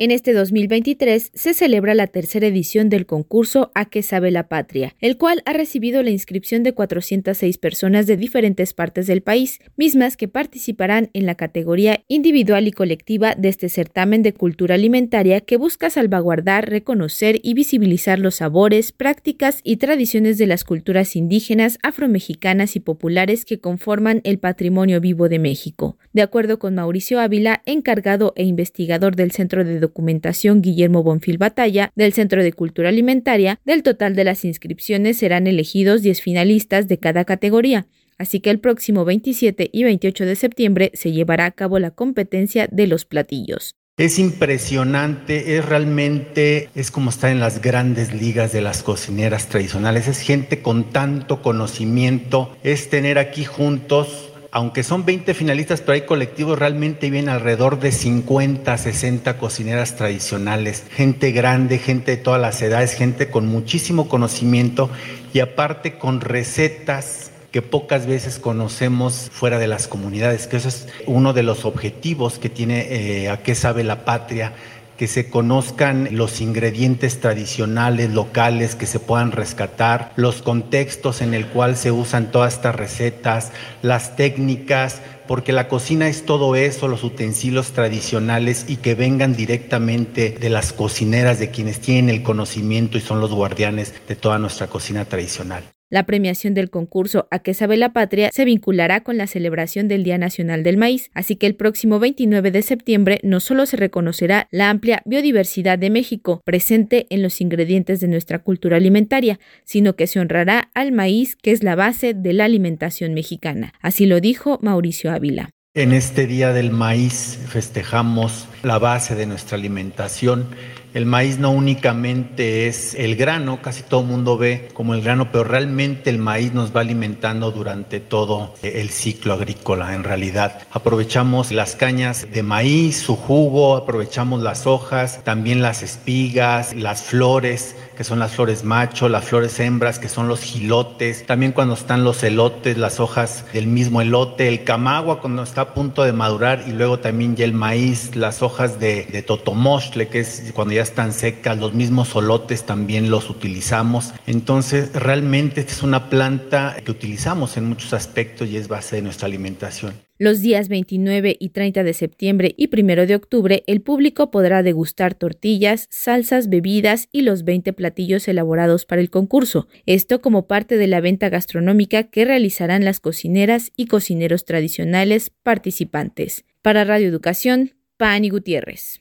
En este 2023 se celebra la tercera edición del concurso A qué sabe la patria, el cual ha recibido la inscripción de 406 personas de diferentes partes del país, mismas que participarán en la categoría individual y colectiva de este certamen de cultura alimentaria que busca salvaguardar, reconocer y visibilizar los sabores, prácticas y tradiciones de las culturas indígenas, afromexicanas y populares que conforman el patrimonio vivo de México. De acuerdo con Mauricio Ávila, encargado e investigador del Centro de Documentación Guillermo Bonfil Batalla del Centro de Cultura Alimentaria, del total de las inscripciones serán elegidos 10 finalistas de cada categoría. Así que el próximo 27 y 28 de septiembre se llevará a cabo la competencia de los platillos. Es impresionante, es realmente, es como estar en las grandes ligas de las cocineras tradicionales, es gente con tanto conocimiento, es tener aquí juntos aunque son 20 finalistas, pero hay colectivos, realmente vienen alrededor de 50, 60 cocineras tradicionales, gente grande, gente de todas las edades, gente con muchísimo conocimiento y aparte con recetas que pocas veces conocemos fuera de las comunidades, que eso es uno de los objetivos que tiene eh, a qué sabe la patria que se conozcan los ingredientes tradicionales, locales, que se puedan rescatar, los contextos en el cual se usan todas estas recetas, las técnicas, porque la cocina es todo eso, los utensilios tradicionales y que vengan directamente de las cocineras, de quienes tienen el conocimiento y son los guardianes de toda nuestra cocina tradicional. La premiación del concurso A qué sabe la patria se vinculará con la celebración del Día Nacional del Maíz, así que el próximo 29 de septiembre no solo se reconocerá la amplia biodiversidad de México presente en los ingredientes de nuestra cultura alimentaria, sino que se honrará al maíz que es la base de la alimentación mexicana. Así lo dijo Mauricio Ávila. En este Día del Maíz festejamos la base de nuestra alimentación el maíz no únicamente es el grano, casi todo el mundo ve como el grano, pero realmente el maíz nos va alimentando durante todo el ciclo agrícola en realidad. Aprovechamos las cañas de maíz, su jugo, aprovechamos las hojas, también las espigas, las flores que son las flores macho, las flores hembras, que son los gilotes, también cuando están los elotes, las hojas del mismo elote, el camagua cuando está a punto de madurar y luego también ya el maíz, las hojas de, de que es cuando ya están secas, los mismos solotes también los utilizamos. Entonces, realmente es una planta que utilizamos en muchos aspectos y es base de nuestra alimentación. Los días 29 y 30 de septiembre y 1 de octubre, el público podrá degustar tortillas, salsas, bebidas y los 20 platillos elaborados para el concurso. Esto como parte de la venta gastronómica que realizarán las cocineras y cocineros tradicionales participantes. Para Radio Educación, Pani Gutiérrez.